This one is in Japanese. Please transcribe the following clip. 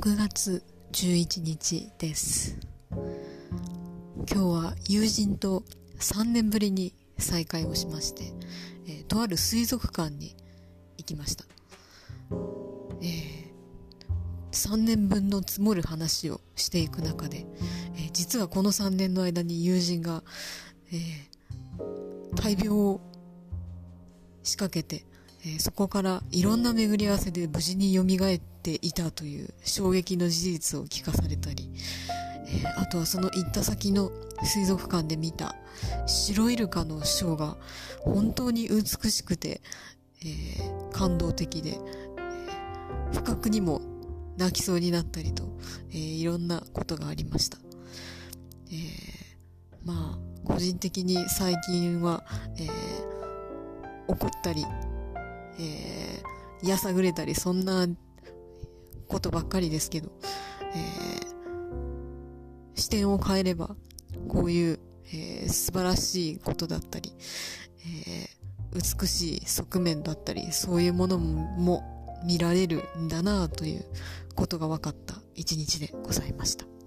6月11日です。今日は友人と3年ぶりに再会をしまして、えーとある水族館に行きました。えー3年分の積もる話をしていく中で、えー実はこの3年の間に友人が、え大病を仕掛けて、えそこからいろんな巡り合わせで無事に蘇っていたという衝撃の事実を聞かされたり、えあとはその行った先の水族館で見た白イルカのショーが本当に美しくて、えー感動的で、えー不覚にも泣きそうになったりと、えーいろんなことがありました。えーまあ、個人的に最近は、え怒ったり、えー、やさぐれたり、そんなことばっかりですけど、えー視点を変えれば、こういう、えー素晴らしいことだったり、えー美しい側面だったり、そういうものも見られるんだなということが分かった一日でございました。